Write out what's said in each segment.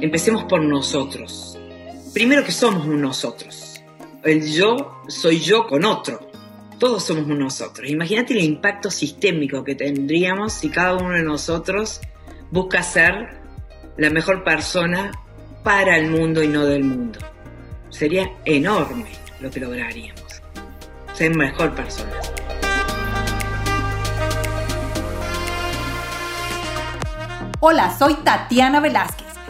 Empecemos por nosotros. Primero que somos un nosotros. El yo soy yo con otro. Todos somos un nosotros. Imagínate el impacto sistémico que tendríamos si cada uno de nosotros busca ser la mejor persona para el mundo y no del mundo. Sería enorme lo que lograríamos. Ser mejor persona. Hola, soy Tatiana Velázquez.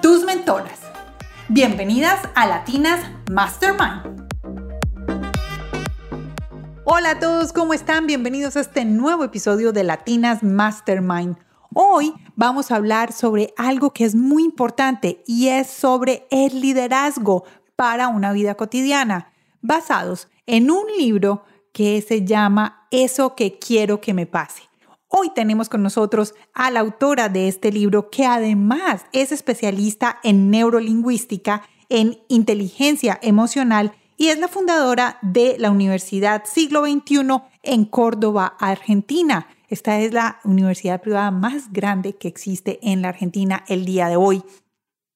tus mentoras. Bienvenidas a Latinas Mastermind. Hola a todos, ¿cómo están? Bienvenidos a este nuevo episodio de Latinas Mastermind. Hoy vamos a hablar sobre algo que es muy importante y es sobre el liderazgo para una vida cotidiana, basados en un libro que se llama Eso que quiero que me pase. Hoy tenemos con nosotros a la autora de este libro que además es especialista en neurolingüística, en inteligencia emocional y es la fundadora de la Universidad Siglo XXI en Córdoba, Argentina. Esta es la universidad privada más grande que existe en la Argentina el día de hoy.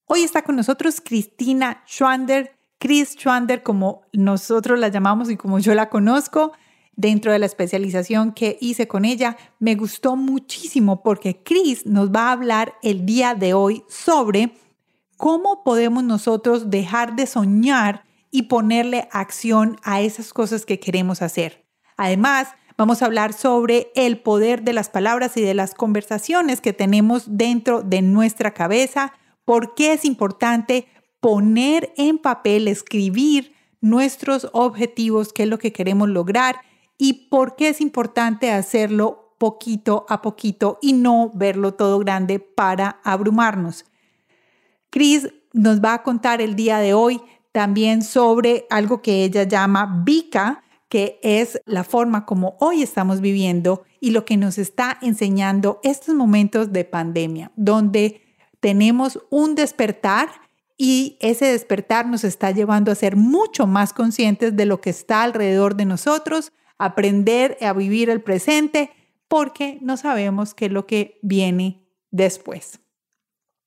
Hoy está con nosotros Cristina Schwander, Chris Schwander como nosotros la llamamos y como yo la conozco dentro de la especialización que hice con ella, me gustó muchísimo porque Chris nos va a hablar el día de hoy sobre cómo podemos nosotros dejar de soñar y ponerle acción a esas cosas que queremos hacer. Además, vamos a hablar sobre el poder de las palabras y de las conversaciones que tenemos dentro de nuestra cabeza, por qué es importante poner en papel, escribir nuestros objetivos, qué es lo que queremos lograr y por qué es importante hacerlo poquito a poquito y no verlo todo grande para abrumarnos. Chris nos va a contar el día de hoy también sobre algo que ella llama Vika, que es la forma como hoy estamos viviendo y lo que nos está enseñando estos momentos de pandemia, donde tenemos un despertar y ese despertar nos está llevando a ser mucho más conscientes de lo que está alrededor de nosotros, aprender a vivir el presente porque no sabemos qué es lo que viene después.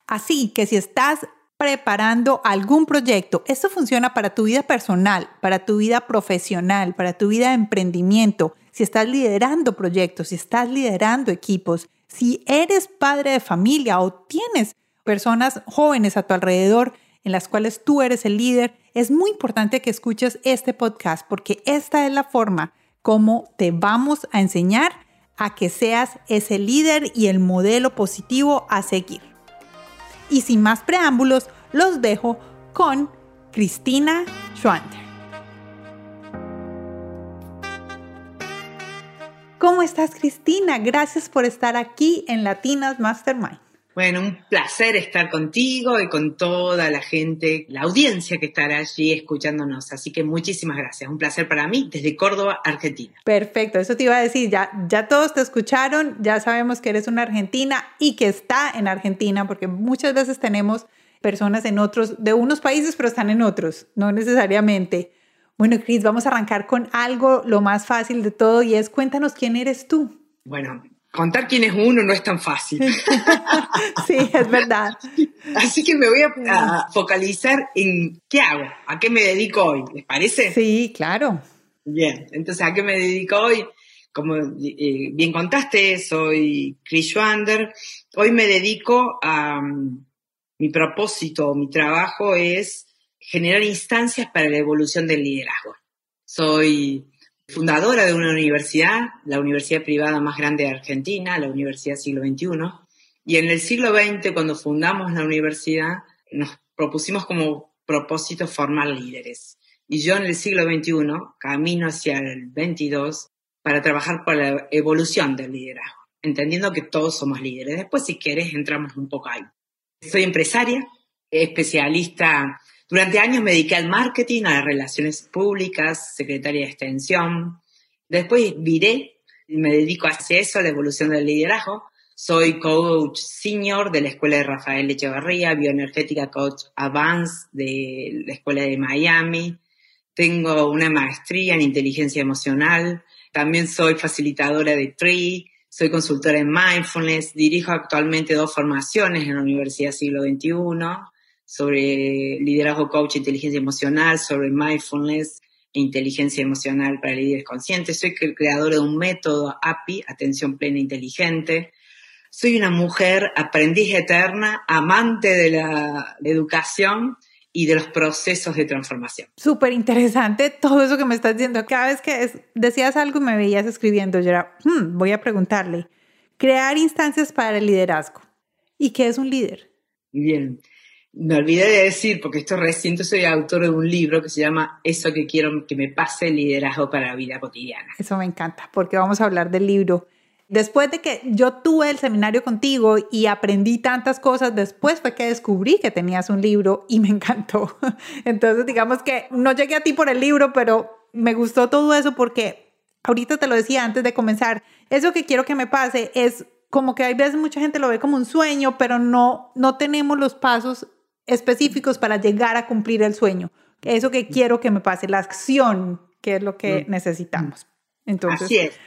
Así que si estás preparando algún proyecto, esto funciona para tu vida personal, para tu vida profesional, para tu vida de emprendimiento, si estás liderando proyectos, si estás liderando equipos, si eres padre de familia o tienes personas jóvenes a tu alrededor en las cuales tú eres el líder, es muy importante que escuches este podcast porque esta es la forma cómo te vamos a enseñar a que seas ese líder y el modelo positivo a seguir. Y sin más preámbulos, los dejo con Cristina Schwander. ¿Cómo estás, Cristina? Gracias por estar aquí en Latinas Mastermind. Bueno, un placer estar contigo y con toda la gente, la audiencia que estará allí escuchándonos. Así que muchísimas gracias. Un placer para mí desde Córdoba, Argentina. Perfecto, eso te iba a decir. Ya, ya todos te escucharon, ya sabemos que eres una argentina y que está en Argentina, porque muchas veces tenemos personas en otros, de unos países, pero están en otros, no necesariamente. Bueno, Cris, vamos a arrancar con algo lo más fácil de todo y es cuéntanos quién eres tú. Bueno, contar quién es uno no es tan fácil. sí, es verdad. Así que me voy a, focalizar en qué hago, a qué me dedico hoy, ¿les parece? Sí, claro. Bien, entonces, ¿a qué me dedico hoy? Como eh, bien contaste, soy Chris Schwander. Hoy me dedico a... Mm, mi propósito, mi trabajo es generar instancias para la evolución del liderazgo. Soy fundadora de una universidad, la universidad privada más grande de Argentina, la Universidad Siglo XXI. Y en el siglo XX, cuando fundamos la universidad, nos propusimos como propósito formar líderes. Y yo en el siglo XXI camino hacia el XXII para trabajar por la evolución del liderazgo, entendiendo que todos somos líderes. Después, si quieres, entramos un poco ahí. Soy empresaria, especialista. Durante años me dediqué al marketing, a las relaciones públicas, secretaria de extensión. Después viré me dedico a eso, a la evolución del liderazgo. Soy coach senior de la Escuela de Rafael Echevarría, bioenergética coach advanced de la Escuela de Miami. Tengo una maestría en inteligencia emocional. También soy facilitadora de TREE. Soy consultora en mindfulness. Dirijo actualmente dos formaciones en la Universidad Siglo XXI sobre liderazgo coach, inteligencia emocional, sobre mindfulness e inteligencia emocional para líderes conscientes. Soy creadora de un método API, atención plena inteligente. Soy una mujer aprendiz eterna, amante de la educación y de los procesos de transformación. Súper interesante todo eso que me estás diciendo. Cada vez que decías algo y me veías escribiendo, yo era, hmm, voy a preguntarle, crear instancias para el liderazgo. ¿Y qué es un líder? Bien, me olvidé de decir, porque esto reciente soy autor de un libro que se llama Eso que quiero que me pase, liderazgo para la vida cotidiana. Eso me encanta, porque vamos a hablar del libro. Después de que yo tuve el seminario contigo y aprendí tantas cosas, después fue que descubrí que tenías un libro y me encantó. Entonces, digamos que no llegué a ti por el libro, pero me gustó todo eso porque ahorita te lo decía antes de comenzar, eso que quiero que me pase es como que hay veces mucha gente lo ve como un sueño, pero no, no tenemos los pasos específicos para llegar a cumplir el sueño. Eso que quiero que me pase, la acción, que es lo que mm. necesitamos. Entonces, Así es.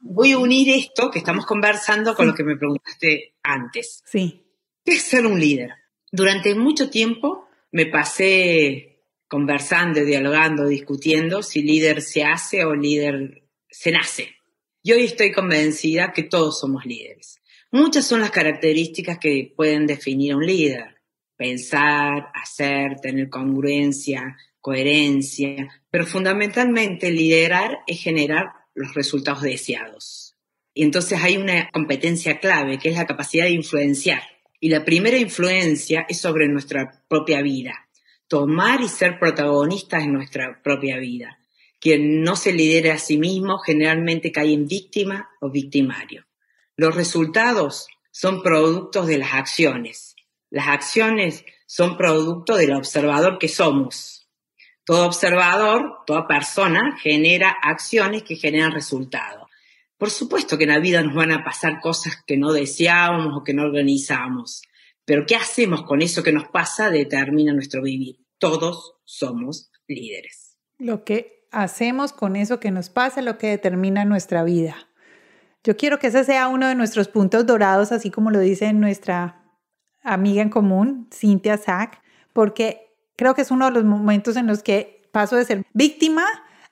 Voy a unir esto que estamos conversando con lo que me preguntaste antes. Sí. ¿Qué es ser un líder? Durante mucho tiempo me pasé conversando, dialogando, discutiendo si líder se hace o líder se nace. Y hoy estoy convencida que todos somos líderes. Muchas son las características que pueden definir a un líder pensar, hacer, tener congruencia, coherencia, pero fundamentalmente liderar es generar los resultados deseados. Y entonces hay una competencia clave que es la capacidad de influenciar. Y la primera influencia es sobre nuestra propia vida, tomar y ser protagonistas en nuestra propia vida. Quien no se lidera a sí mismo generalmente cae en víctima o victimario. Los resultados son productos de las acciones las acciones son producto del observador que somos. Todo observador, toda persona genera acciones que generan resultados. Por supuesto que en la vida nos van a pasar cosas que no deseábamos o que no organizamos, pero ¿qué hacemos con eso que nos pasa determina nuestro vivir. Todos somos líderes. Lo que hacemos con eso que nos pasa es lo que determina nuestra vida. Yo quiero que ese sea uno de nuestros puntos dorados, así como lo dice en nuestra amiga en común, Cynthia Sack, porque creo que es uno de los momentos en los que paso de ser víctima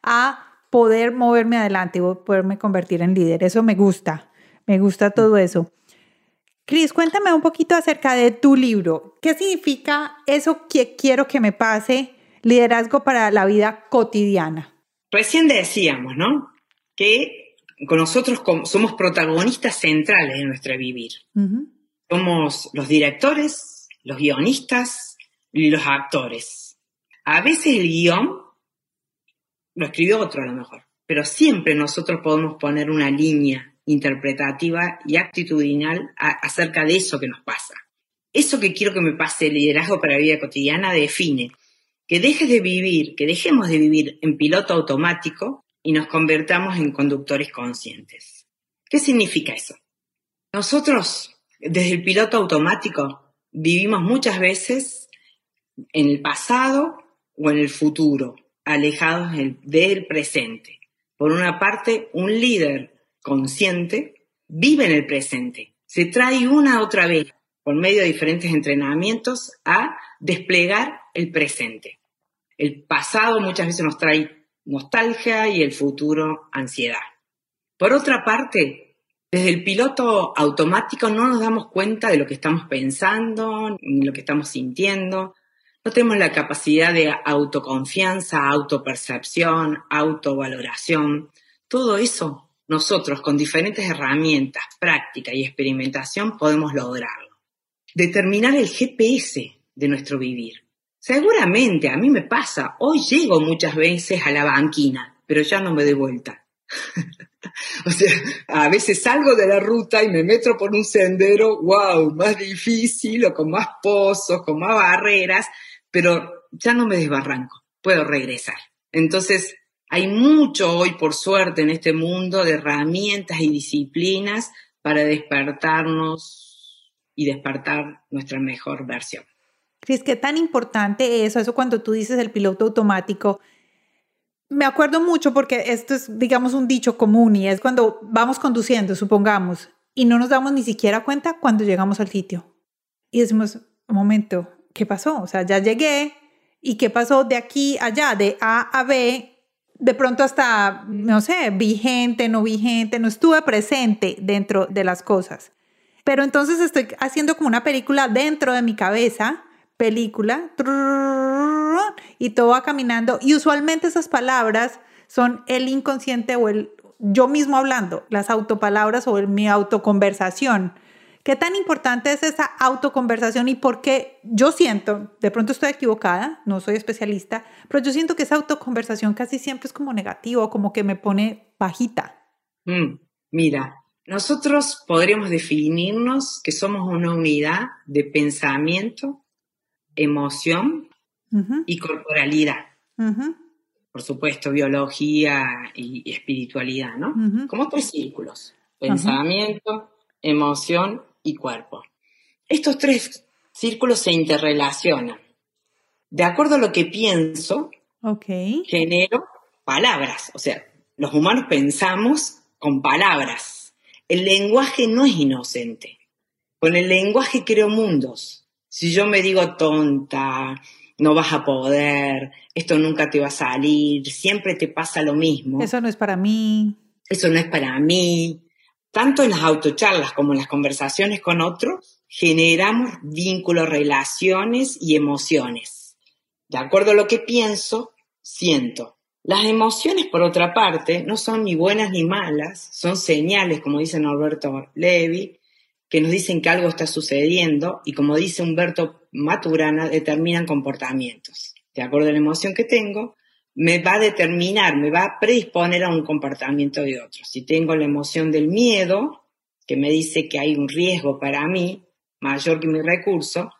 a poder moverme adelante y poderme convertir en líder. Eso me gusta, me gusta todo eso. Cris, cuéntame un poquito acerca de tu libro. ¿Qué significa eso que quiero que me pase, liderazgo para la vida cotidiana? Recién decíamos, ¿no? Que con nosotros somos protagonistas centrales de nuestra vivir. Somos los directores, los guionistas los actores. A veces el guion lo escribió otro a lo mejor, pero siempre nosotros podemos poner una línea interpretativa y actitudinal acerca de eso que nos pasa. Eso que quiero que me pase el liderazgo para la vida cotidiana define que dejes de vivir, que dejemos de vivir en piloto automático y nos convertamos en conductores conscientes. ¿Qué significa eso? Nosotros desde el piloto automático vivimos muchas veces en el pasado o en el futuro, alejados del presente. Por una parte, un líder consciente vive en el presente, se trae una otra vez, por medio de diferentes entrenamientos, a desplegar el presente. El pasado muchas veces nos trae nostalgia y el futuro ansiedad. Por otra parte, desde el piloto automático no nos damos cuenta de lo que estamos pensando, lo que estamos sintiendo. No tenemos la capacidad de autoconfianza, autopercepción, autovaloración. Todo eso nosotros con diferentes herramientas, práctica y experimentación podemos lograrlo. Determinar el GPS de nuestro vivir. Seguramente a mí me pasa, hoy llego muchas veces a la banquina, pero ya no me doy vuelta. o sea, a veces salgo de la ruta y me meto por un sendero, wow, más difícil o con más pozos, con más barreras, pero ya no me desbarranco, puedo regresar. Entonces, hay mucho hoy, por suerte, en este mundo de herramientas y disciplinas para despertarnos y despertar nuestra mejor versión. Cris, qué tan importante es eso cuando tú dices el piloto automático. Me acuerdo mucho porque esto es, digamos, un dicho común y es cuando vamos conduciendo, supongamos, y no nos damos ni siquiera cuenta cuando llegamos al sitio. Y decimos, un momento, ¿qué pasó? O sea, ya llegué y qué pasó de aquí a allá, de A a B. De pronto hasta, no sé, vigente, no vigente, no estuve presente dentro de las cosas. Pero entonces estoy haciendo como una película dentro de mi cabeza película y todo va caminando. Y usualmente esas palabras son el inconsciente o el yo mismo hablando, las autopalabras o el, mi autoconversación. ¿Qué tan importante es esa autoconversación y por qué yo siento, de pronto estoy equivocada, no soy especialista, pero yo siento que esa autoconversación casi siempre es como negativo, como que me pone bajita? Mm, mira, nosotros podríamos definirnos que somos una unidad de pensamiento, emoción y corporalidad. Por supuesto, biología y, espiritualidad, ¿no? Como tres círculos. Pensamiento, emoción y cuerpo. Estos tres círculos se interrelacionan. De acuerdo a lo que pienso, genero palabras. O sea, los humanos pensamos con palabras. El lenguaje no es inocente. Con el lenguaje creo mundos. Si yo me digo tonta, no vas a poder, esto nunca te va a salir, siempre te pasa lo mismo. Eso no es para mí. Eso no es para mí. Tanto en las autocharlas como en las conversaciones con otros, generamos vínculos, relaciones y emociones. De acuerdo a lo que pienso, siento. Las emociones, por otra parte, no son ni buenas ni malas, son señales, como dice Norberto Levi, que nos dicen que algo está sucediendo y como dice Humberto Maturana, determinan comportamientos. De acuerdo a la emoción que tengo, me va a determinar, me va a predisponer a un comportamiento de otro. Si tengo la emoción del miedo, que me dice que hay un riesgo para mí mayor que mi recurso,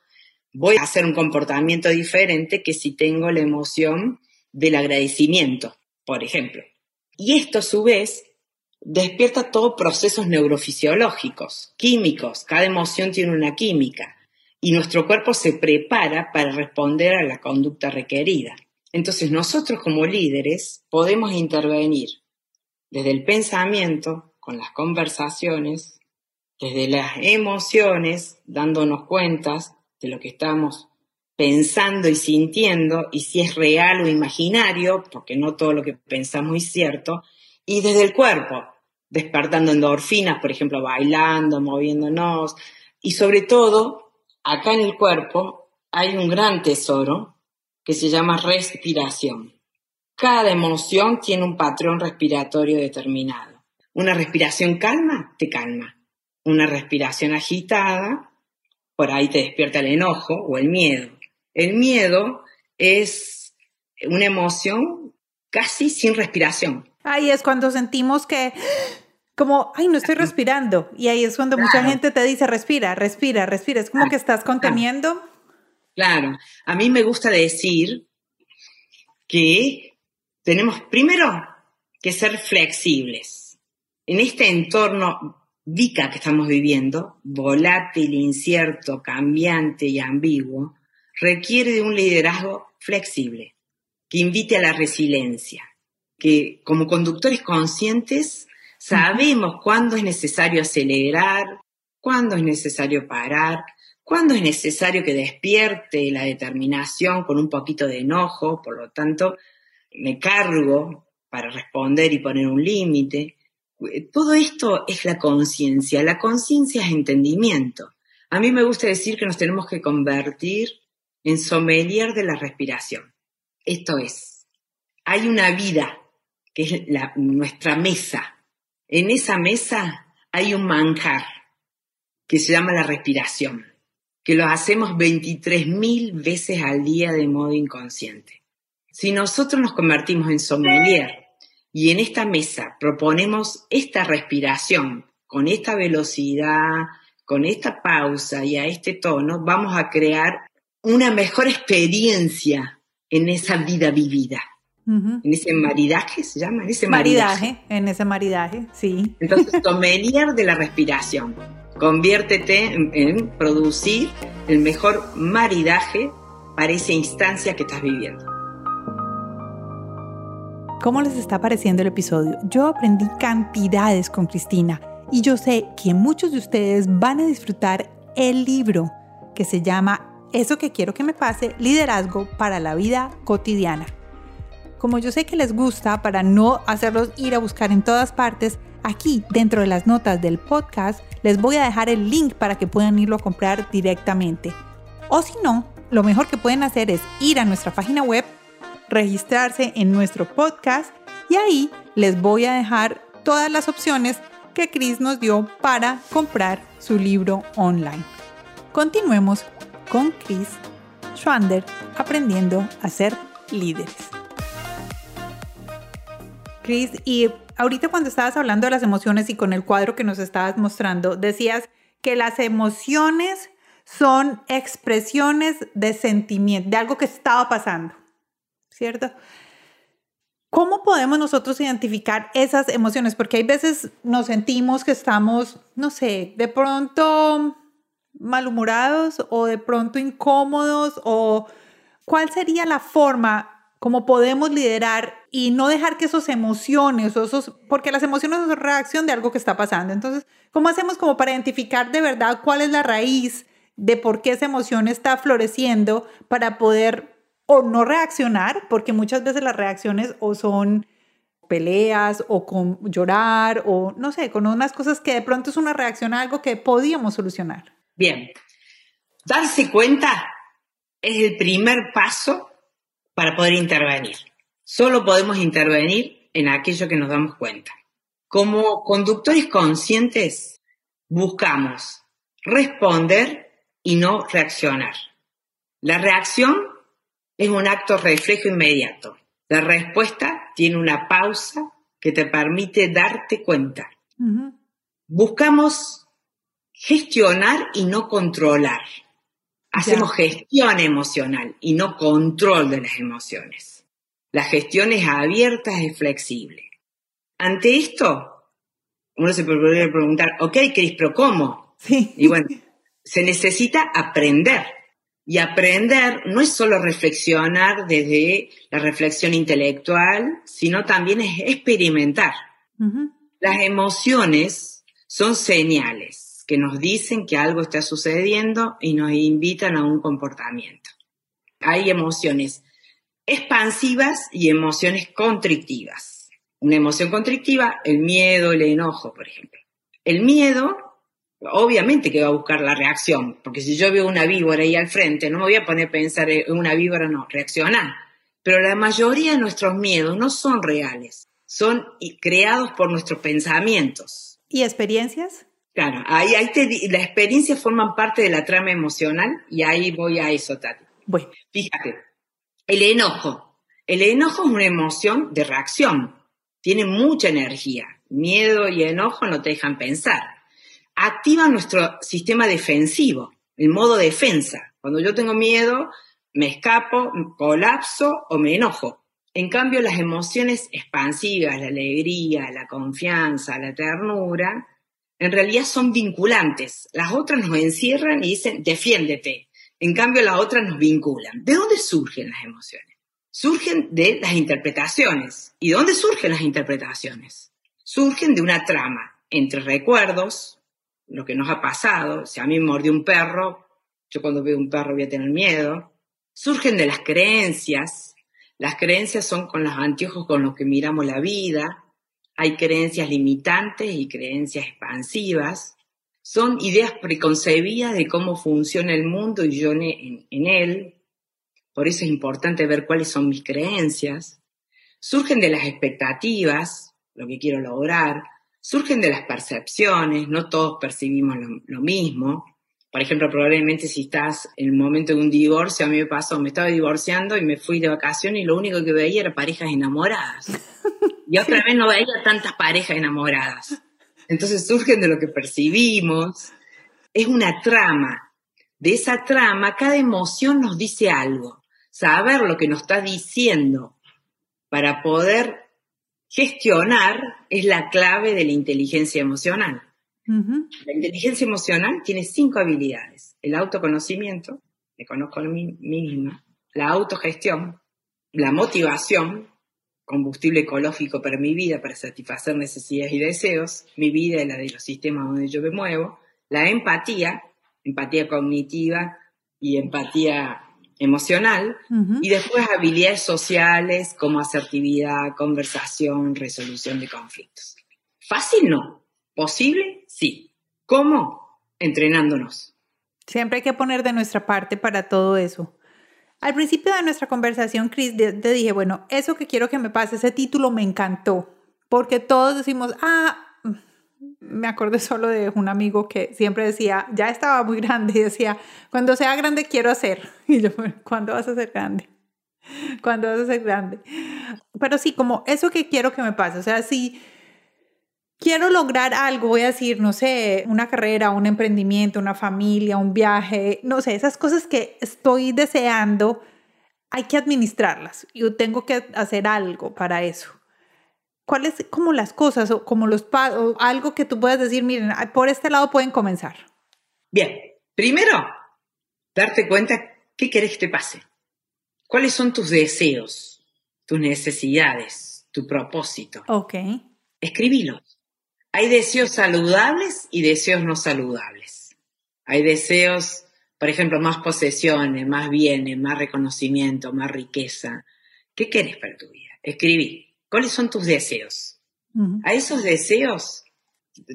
voy a hacer un comportamiento diferente que si tengo la emoción del agradecimiento, por ejemplo. Y esto a su vez despierta todos procesos neurofisiológicos, químicos. Cada emoción tiene una química y nuestro cuerpo se prepara para responder a la conducta requerida. Entonces nosotros como líderes podemos intervenir desde el pensamiento, con las conversaciones, desde las emociones, dándonos cuentas de lo que estamos pensando y sintiendo y si es real o imaginario, porque no todo lo que pensamos es cierto, y desde el cuerpo, despertando endorfinas, por ejemplo, bailando, moviéndonos, y sobre todo, acá en el cuerpo hay un gran tesoro que se llama respiración. Cada emoción tiene un patrón respiratorio determinado. Una respiración calma, te calma. Una respiración agitada, por ahí te despierta el enojo o el miedo. El miedo es una emoción casi sin respiración. Ahí es cuando sentimos que como, ay, no estoy respirando. Y ahí es cuando mucha gente te dice, respira, respira, respira. Es como que estás conteniendo. Claro, a mí me gusta decir que tenemos primero que ser flexibles. En este entorno VICA que estamos viviendo, volátil, incierto, cambiante y ambiguo, requiere de un liderazgo flexible, que invite a la resiliencia, que como conductores conscientes sabemos cuándo es necesario acelerar, cuándo es necesario parar, cuándo es necesario que despierte la determinación con un poquito de enojo, por lo tanto, me cargo para responder y poner un límite. Todo esto es la conciencia. La conciencia es entendimiento. A mí me gusta decir que nos tenemos que convertir en sommelier de la respiración. Esto es, hay una vida que es nuestra mesa. En esa mesa hay un manjar que se llama la respiración, que lo hacemos 23.000 veces al día de modo inconsciente. Si nosotros nos convertimos en sommelier y en esta mesa proponemos esta respiración con esta velocidad, con esta pausa y a este tono, vamos a crear una mejor experiencia en esa vida vivida. En ese maridaje se llama, en ese maridaje. en ese maridaje, sí. Entonces, sommelier de la respiración. Conviértete en, producir el mejor maridaje para esa instancia que estás viviendo. ¿Cómo les está pareciendo el episodio? Yo aprendí cantidades con Cristina y yo sé que muchos de ustedes van a disfrutar el libro que se llama Eso que quiero que me pase, liderazgo para la vida cotidiana. Como yo sé que les gusta, para no hacerlos ir a buscar en todas partes, aquí dentro de las notas del podcast les voy a dejar el link para que puedan irlo a comprar directamente. O si no, lo mejor que pueden hacer es ir a nuestra página web, registrarse en nuestro podcast y ahí les voy a dejar todas las opciones que Chris nos dio para comprar su libro online. Continuemos con Chris Schwander aprendiendo a ser líderes. Chris, y ahorita cuando estabas hablando de las emociones y con el cuadro que nos estabas mostrando, decías que las emociones son expresiones de sentimiento, de algo que estaba pasando, ¿cierto? ¿Cómo podemos nosotros identificar esas emociones? Porque hay veces nos sentimos que estamos, no sé, de pronto malhumorados o de pronto incómodos o cuál sería la forma como podemos liderar y no dejar que esas emociones esos, porque las emociones son reacción de algo que está pasando. Entonces, ¿cómo hacemos como para identificar de verdad cuál es la raíz de por qué esa emoción está floreciendo para poder o no reaccionar, porque muchas veces las reacciones o son peleas o con llorar o no sé, con unas cosas que de pronto es una reacción a algo que podíamos solucionar. Bien, darse cuenta es el primer paso para poder intervenir. Solo podemos intervenir en aquello que nos damos cuenta. Como conductores conscientes, buscamos responder y no reaccionar. La reacción es un acto reflejo inmediato. La respuesta tiene una pausa que te permite darte cuenta. Buscamos gestionar y no controlar. Hacemos gestión emocional y no control de las emociones. La gestión es abierta, es flexible. Ante esto, uno se podría preguntar, ok, Cris, pero ¿cómo? Sí. Y bueno, se necesita aprender. Y aprender no es solo reflexionar desde la reflexión intelectual, sino también es experimentar. Las emociones son señales que nos dicen que algo está sucediendo y nos invitan a un comportamiento. Hay emociones expansivas y emociones constrictivas. Una emoción constrictiva, el miedo, el enojo, por ejemplo. El miedo, obviamente que va a buscar la reacción, porque si yo veo una víbora ahí al frente, no me voy a poner a pensar en una víbora, no, reaccionar. Pero la mayoría de nuestros miedos no son reales, son creados por nuestros pensamientos. ¿Y experiencias? Claro, ahí, ahí te, la experiencia forman parte de la trama emocional y ahí voy a eso, Tati. Bueno. Fíjate, el enojo. El enojo es una emoción de reacción, tiene mucha energía. Miedo y enojo no te dejan pensar. Activa nuestro sistema defensivo, el modo defensa. Cuando yo tengo miedo, me escapo, colapso o me enojo. En cambio, las emociones expansivas, la alegría, la confianza, la ternura, en realidad son vinculantes. Las otras nos encierran y dicen, defiéndete. En cambio, las otras nos vinculan. ¿De dónde surgen las emociones? Surgen de las interpretaciones. ¿Y de dónde surgen las interpretaciones? Surgen de una trama entre recuerdos, lo que nos ha pasado. Si a mí me mordió un perro, yo cuando veo un perro voy a tener miedo. Surgen de las creencias. Las creencias son con los anteojos con los que miramos la vida hay creencias limitantes y creencias expansivas. Son ideas preconcebidas de cómo funciona el mundo y yo en, él. Por eso es importante ver cuáles son mis creencias. Surgen de las expectativas, lo que quiero lograr. Surgen de las percepciones, no todos percibimos lo, lo mismo. Por ejemplo, probablemente si estás en el momento de un divorcio, a mí me pasó, me estaba divorciando y me fui de vacaciones y lo único que veía era parejas enamoradas. Y otra vez no veía tantas parejas enamoradas. Entonces surgen de lo que percibimos. Es una trama. De esa trama, cada emoción nos dice algo. Saber lo que nos está diciendo para poder gestionar es la clave de la inteligencia emocional. La inteligencia emocional tiene cinco habilidades. El autoconocimiento, me conozco a mí misma, la autogestión, la motivación, combustible ecológico para mi vida, para satisfacer necesidades y deseos, mi vida y la de los sistemas donde yo me muevo, la empatía, empatía cognitiva y empatía emocional, y después habilidades sociales como asertividad, conversación, resolución de conflictos. Fácil no, posible sí. ¿Cómo? Entrenándonos. Siempre hay que poner de nuestra parte para todo eso. Al principio de nuestra conversación, Chris, te dije, bueno, eso que quiero que me pase, ese título me encantó, porque todos decimos, ah, me acordé solo de un amigo que siempre decía, ya estaba muy grande y decía, cuando sea grande quiero hacer. Y yo, ¿cuándo vas a ser grande? ¿Cuándo vas a ser grande? Pero sí, como eso que quiero que me pase, o sea, si quiero lograr algo, voy a decir, no sé, una carrera, un emprendimiento, una familia, un viaje, no sé, esas cosas que estoy deseando, hay que administrarlas. Yo tengo que hacer algo para eso. ¿Cuáles como las cosas o como los o algo que tú puedas decir, miren, por este lado pueden comenzar? Bien, primero, darte cuenta qué querés que te pase. ¿Cuáles son tus deseos, tus necesidades, tu propósito? Ok. Escribílos. Hay deseos saludables y deseos no saludables. Hay deseos, por ejemplo, más posesiones, más bienes, más reconocimiento, más riqueza. ¿Qué quieres para tu vida? Escribí. ¿Cuáles son tus deseos? A esos deseos,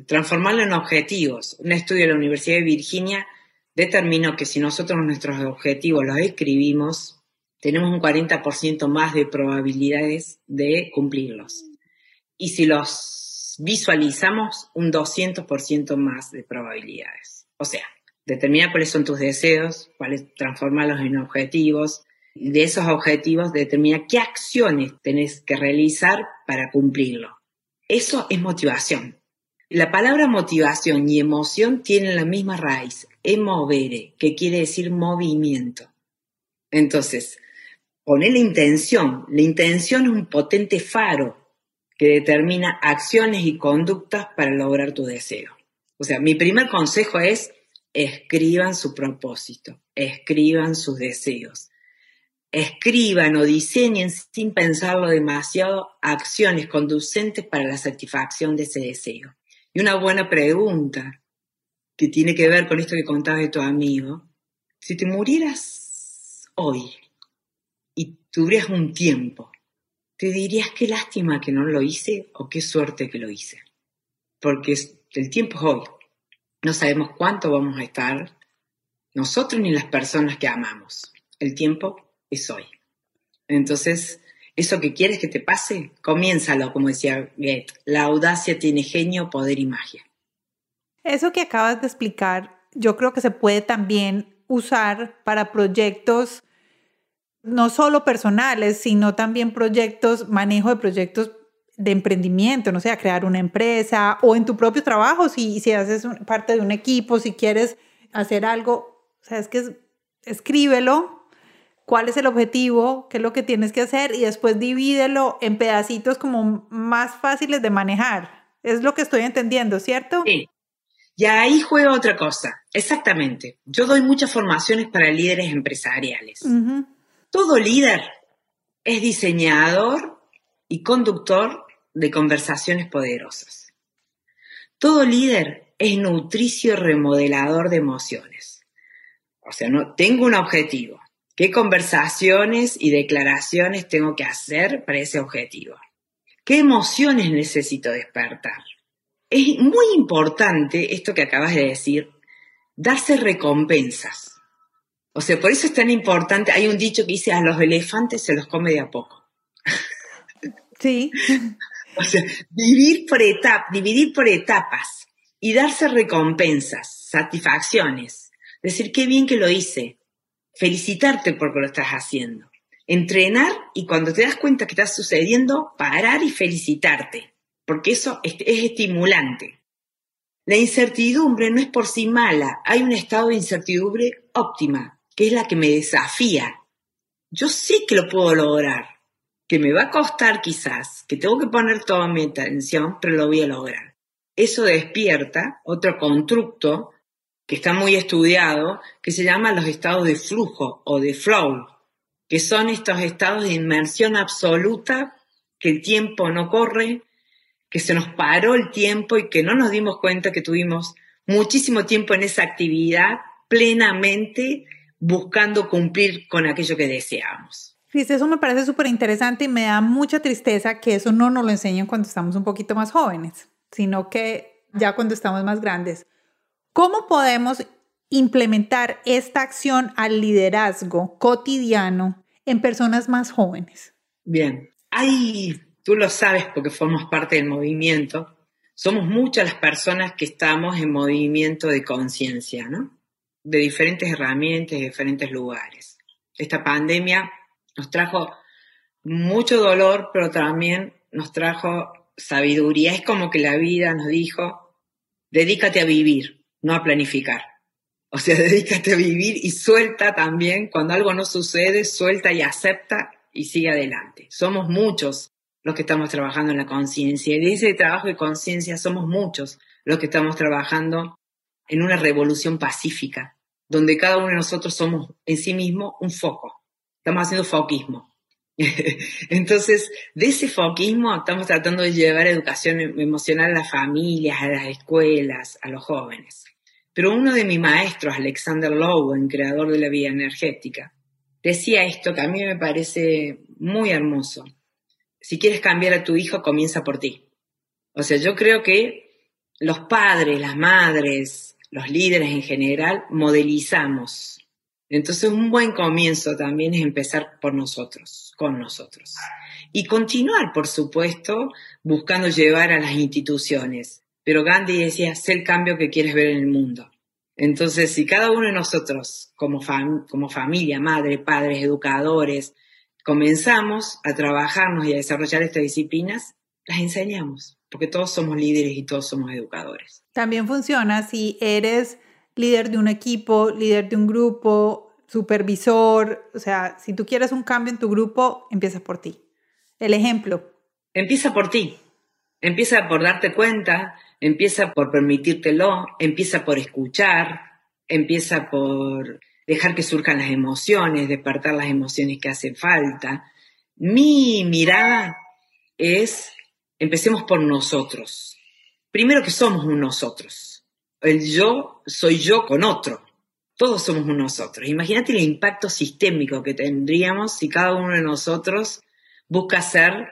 transformarlos en objetivos. Un estudio de la Universidad de Virginia determinó que si nosotros nuestros objetivos los escribimos, tenemos un 40% más de probabilidades de cumplirlos. Y si los visualizamos un 200% más de probabilidades. O sea, determina cuáles son tus deseos, cuáles transformarlos en objetivos. De esos objetivos determina qué acciones tenés que realizar para cumplirlo. Eso es motivación. La palabra motivación y emoción tienen la misma raíz, emovere, que quiere decir movimiento. Entonces, poner la intención. La intención es un potente faro que determina acciones y conductas para lograr tu deseo. O sea, mi primer consejo es escriban su propósito, escriban sus deseos, escriban o diseñen sin pensarlo demasiado acciones conducentes para la satisfacción de ese deseo. Y una buena pregunta que tiene que ver con esto que contabas de tu amigo, si te murieras hoy y tuvieras un tiempo te dirías qué lástima que no lo hice o qué suerte que lo hice. Porque el tiempo es hoy. No sabemos cuánto vamos a estar nosotros ni las personas que amamos. El tiempo es hoy. Entonces, eso que quieres que te pase, comiénzalo, como decía Goethe. La audacia tiene genio, poder y magia. Eso que acabas de explicar, yo creo que se puede también usar para proyectos no solo personales, sino también proyectos, manejo de proyectos de emprendimiento, no sé, crear una empresa o en tu propio trabajo, si, si haces parte de un equipo, si quieres hacer algo, o sea, es que escríbelo, cuál es el objetivo, qué es lo que tienes que hacer y después divídelo en pedacitos como más fáciles de manejar. Es lo que estoy entendiendo, ¿cierto? Sí. Y ahí juega otra cosa, exactamente. Yo doy muchas formaciones para líderes empresariales. Todo líder es diseñador y conductor de conversaciones poderosas. Todo líder es nutricio remodelador de emociones. O sea, no tengo un objetivo. ¿Qué conversaciones y declaraciones tengo que hacer para ese objetivo? ¿Qué emociones necesito despertar? Es muy importante esto que acabas de decir, darse recompensas. O sea, por eso es tan importante. Hay un dicho que dice, a los elefantes se los come de a poco. Sí. o sea, vivir por etapas, dividir por etapas y darse recompensas, satisfacciones. Decir, qué bien que lo hice. Felicitarte porque lo estás haciendo. Entrenar y cuando te das cuenta que está sucediendo, parar y felicitarte, porque eso es, es estimulante. La incertidumbre no es por sí mala, hay un estado de incertidumbre óptima, que es la que me desafía. Yo sé que lo puedo lograr, que me va a costar quizás, que tengo que poner toda mi atención, pero lo voy a lograr. Eso despierta otro constructo que está muy estudiado, que se llama los estados de flujo o de flow, que son estos estados de inmersión absoluta, que el tiempo no corre, que se nos paró el tiempo y que no nos dimos cuenta que tuvimos muchísimo tiempo en esa actividad plenamente buscando cumplir con aquello que deseábamos. Cris, eso me parece súper interesante y me da mucha tristeza que eso no nos lo enseñen cuando estamos un poquito más jóvenes, sino que ya cuando estamos más grandes. ¿Cómo podemos implementar esta acción al liderazgo cotidiano en personas más jóvenes? Bien, hay tú lo sabes porque formas parte del movimiento, somos muchas las personas que estamos en movimiento de conciencia, ¿no? De diferentes herramientas, de diferentes lugares. Esta pandemia nos trajo mucho dolor, pero también nos trajo sabiduría. Es como que la vida nos dijo, dedícate a vivir, no a planificar. O sea, dedícate a vivir y suelta también, cuando algo no sucede, suelta y acepta y sigue adelante. Somos muchos los que estamos trabajando en la conciencia. Y de ese trabajo de conciencia somos muchos los que estamos trabajando en una revolución pacífica, donde cada uno de nosotros somos en sí mismo un foco. Estamos haciendo foquismo. Entonces, de ese foquismo estamos tratando de llevar educación emocional a las familias, a las escuelas, a los jóvenes. Pero uno de mis maestros, Alexander Lowen, creador de la vida energética, decía esto que a mí me parece muy hermoso si quieres cambiar a tu hijo, comienza por ti. O sea, yo creo que los padres, las madres, los líderes en general, modelizamos. Entonces, un buen comienzo también es empezar por nosotros, con nosotros. Y continuar, por supuesto, buscando llevar a las instituciones. Pero Gandhi decía, sé el cambio que quieres ver en el mundo. Entonces, si cada uno de nosotros, como, como familia, madre, padres, educadores, comenzamos a trabajarnos y a desarrollar estas disciplinas, las enseñamos, porque todos somos líderes y todos somos educadores. También funciona si eres líder de un equipo, líder de un grupo, supervisor, o sea, si tú quieres un cambio en tu grupo, empieza por ti. El ejemplo. Empieza por ti. Empieza por darte cuenta, empieza por permitírtelo, empieza por escuchar, empieza por dejar que surjan las emociones, despertar las emociones que hacen falta. Mi mirada es, empecemos por nosotros. Primero que somos un nosotros. El yo soy yo con otro. Todos somos un nosotros. Imagínate el impacto sistémico que tendríamos si cada uno de nosotros busca ser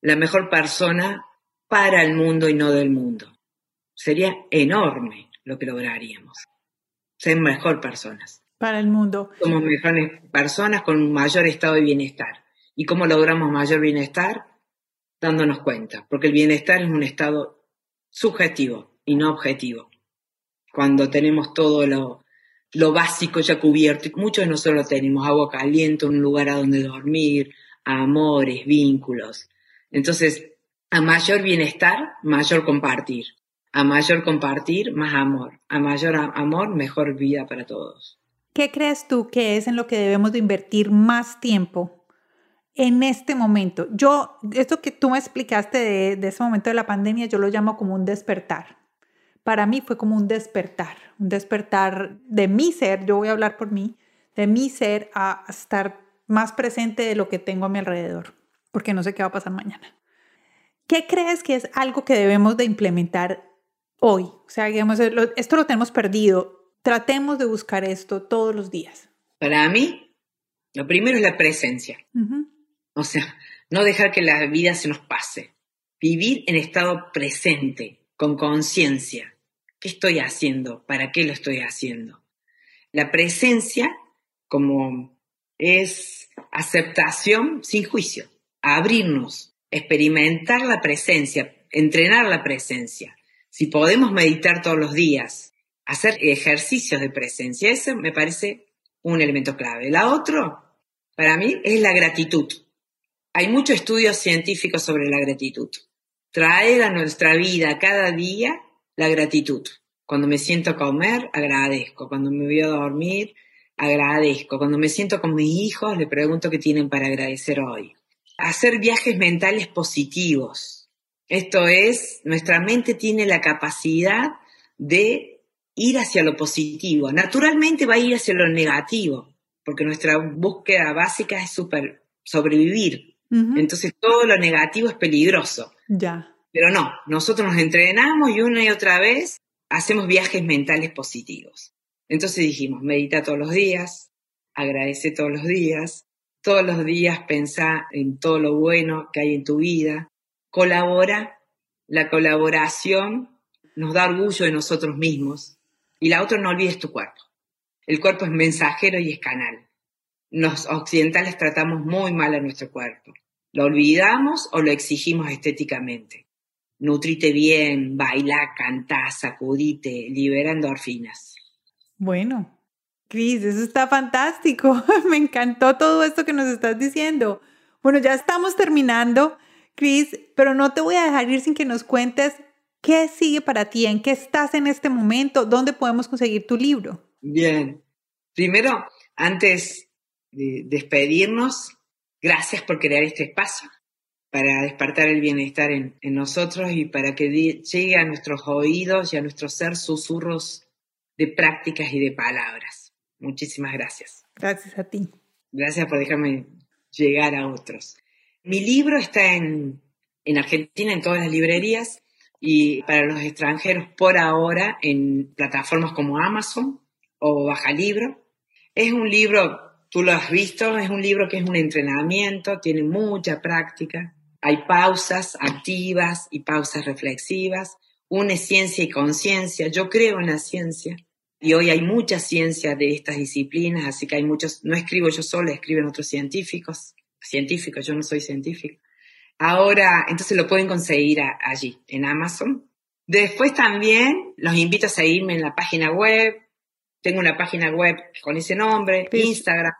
la mejor persona para el mundo y no del mundo. Sería enorme lo que lograríamos. Ser mejor personas para el mundo. Somos mejores personas con un mayor estado de bienestar. ¿Y cómo logramos mayor bienestar? Dándonos cuenta, porque el bienestar es un estado subjetivo y no objetivo. Cuando tenemos todo lo, lo básico ya cubierto, y muchos de nosotros tenemos, agua caliente, un lugar a donde dormir, amores, vínculos. Entonces, a mayor bienestar, mayor compartir. A mayor compartir, más amor. A mayor amor, mejor vida para todos. ¿Qué crees tú que es en lo que debemos de invertir más tiempo en este momento? Yo, esto que tú me explicaste de, ese momento de la pandemia, yo lo llamo como un despertar. Para mí fue como un despertar, un despertar de mi ser, yo voy a hablar por mí, de mi ser a estar más presente de lo que tengo a mi alrededor, porque no sé qué va a pasar mañana. ¿Qué crees que es algo que debemos de implementar hoy? O sea, digamos, esto lo tenemos perdido Tratemos de buscar esto todos los días. Para mí, lo primero es la presencia. O sea, no dejar que la vida se nos pase. Vivir en estado presente, con conciencia. ¿Qué estoy haciendo? ¿Para qué lo estoy haciendo? La presencia como es aceptación sin juicio, abrirnos, experimentar la presencia, entrenar la presencia. Si podemos meditar todos los días, hacer ejercicios de presencia. Ese me parece un elemento clave. La otro, para mí es la gratitud. Hay muchos estudios científicos sobre la gratitud. Traer a nuestra vida cada día la gratitud. Cuando me siento a comer, agradezco. Cuando me voy a dormir, agradezco. Cuando me siento con mis hijos, le pregunto qué tienen para agradecer hoy. Hacer viajes mentales positivos. Esto es, nuestra mente tiene la capacidad de ir hacia lo positivo. Naturalmente va a ir hacia lo negativo, porque nuestra búsqueda básica es super, sobrevivir. Entonces todo lo negativo es peligroso. Ya. Pero no, nosotros nos entrenamos y una y otra vez hacemos viajes mentales positivos. Entonces dijimos, medita todos los días, agradece todos los días, todos los días pensá en todo lo bueno que hay en tu vida, colabora, la colaboración nos da orgullo de nosotros mismos y la otra no olvides tu cuerpo. El cuerpo es mensajero y es canal. Los occidentales tratamos muy mal a nuestro cuerpo. Lo olvidamos o lo exigimos estéticamente nutrite bien, baila, canta, sacudite, libera endorfinas. Bueno, Cris, eso está fantástico. Me encantó todo esto que nos estás diciendo. Bueno, ya estamos terminando, Cris, pero no te voy a dejar ir sin que nos cuentes qué sigue para ti, en qué estás en este momento, dónde podemos conseguir tu libro. Bien. Primero, antes de despedirnos, gracias por crear este espacio para despertar el bienestar en, nosotros y para que llegue a nuestros oídos y a nuestro ser susurros de prácticas y de palabras. Muchísimas gracias. Gracias a ti. Gracias por dejarme llegar a otros. Mi libro está en, en Argentina, en todas las librerías, y para los extranjeros por ahora en plataformas como Amazon o Baja Libro. Es un libro, tú lo has visto, es un libro que es un entrenamiento, tiene mucha práctica, hay pausas activas y pausas reflexivas. Une ciencia y conciencia. Yo creo en la ciencia. Y hoy hay mucha ciencia de estas disciplinas, así que hay muchos, no escribo yo sola, escriben otros científicos, científicos, yo no soy científico. Ahora, entonces lo pueden conseguir allí, en Amazon. Después también los invito a seguirme en la página web. Tengo una página web con ese nombre, Instagram,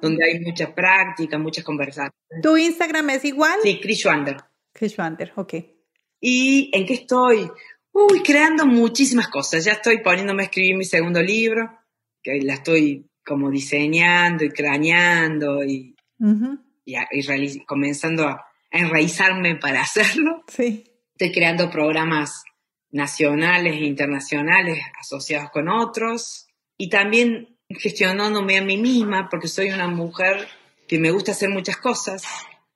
donde hay mucha práctica, muchas conversaciones. ¿Tu Instagram es igual? Sí, Chris Wander. Chris Wander, ok. ¿Y en qué estoy? Uy, creando muchísimas cosas. Ya estoy poniéndome a escribir mi segundo libro, que la estoy como diseñando y craneando y, y, comenzando a, enraizarme para hacerlo. Sí. Estoy creando programas nacionales e internacionales asociados con otros y también gestionándome a mí misma, porque soy una mujer que me gusta hacer muchas cosas,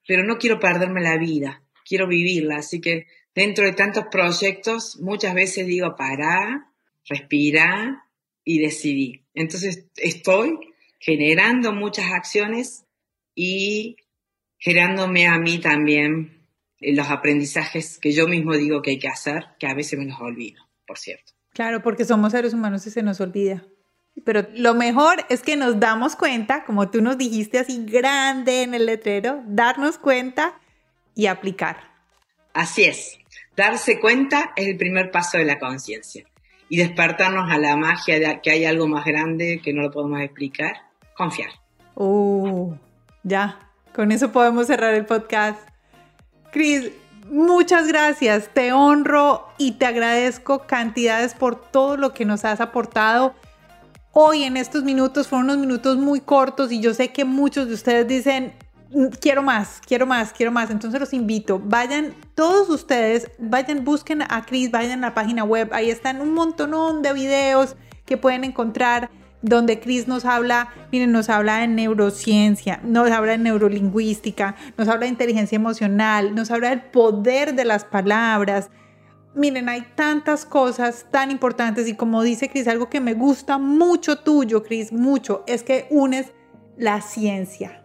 pero no quiero perderme la vida, quiero vivirla. Así que dentro de tantos proyectos, muchas veces digo, para, respira y decidí. Entonces estoy generando muchas acciones y generándome a mí también los aprendizajes que yo mismo digo que hay que hacer, que a veces me los olvido, por cierto. Claro, porque somos seres humanos y se nos olvida. Pero lo mejor es que nos damos cuenta, como tú nos dijiste así grande en el letrero, darnos cuenta y aplicar. Así es. Darse cuenta es el primer paso de la conciencia. Y despertarnos a la magia de que hay algo más grande que no lo podemos explicar. Confiar. Uh, ya. Con eso podemos cerrar el podcast. Cris, muchas gracias. Te honro y te agradezco cantidades por todo lo que nos has aportado hoy en estos minutos fueron unos minutos muy cortos y yo sé que muchos de ustedes dicen, mm, quiero más, quiero más, quiero más. Entonces los invito, vayan todos ustedes, vayan, busquen a Chris, vayan a la página web, ahí están un montón de videos que pueden encontrar donde Chris nos habla, miren, nos habla de neurociencia, nos habla de neurolingüística, nos habla de inteligencia emocional, nos habla del poder de las palabras, Miren, hay tantas cosas tan importantes y como dice Cris, algo que me gusta mucho tuyo, Cris, mucho, es que unes la ciencia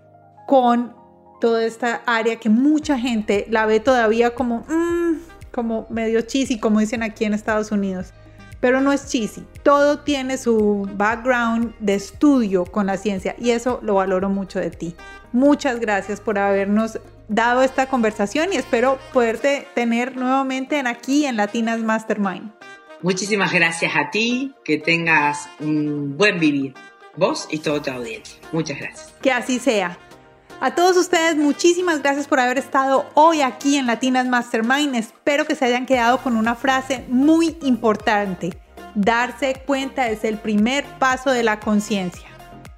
con toda esta área que mucha gente la ve todavía como, mm, como medio cheesy, como dicen aquí en Estados Unidos. Pero no es cheesy, todo tiene su background de estudio con la ciencia y eso lo valoro mucho de ti. Muchas gracias por habernos dado esta conversación y espero poderte tener nuevamente en aquí en Latinas Mastermind. Muchísimas gracias a ti, que tengas un buen vivir, vos y toda tu audiencia. Muchas gracias. Que así sea. A todos ustedes, muchísimas gracias por haber estado hoy aquí en Latinas Mastermind. Espero que se hayan quedado con una frase muy importante. Darse cuenta es el primer paso de la conciencia.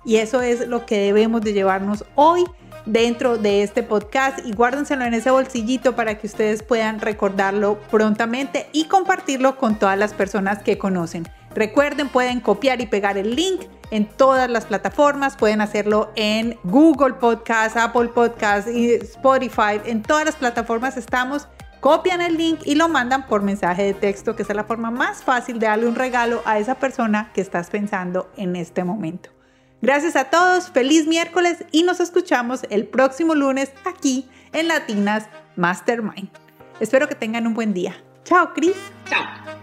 Y eso es lo que debemos de llevarnos hoy dentro de este podcast y guárdenselo en ese bolsillito para que ustedes puedan recordarlo prontamente y compartirlo con todas las personas que conocen. Recuerden, pueden copiar y pegar el link en todas las plataformas, pueden hacerlo en Google Podcast, Apple Podcast Spotify, en todas las plataformas estamos. Copian el link y lo mandan por mensaje de texto, que es la forma más fácil de darle un regalo a esa persona que estás pensando en este momento. Gracias a todos, feliz miércoles y nos escuchamos el próximo lunes aquí en Latinas Mastermind. Espero que tengan un buen día. Chao, Cris. Chao.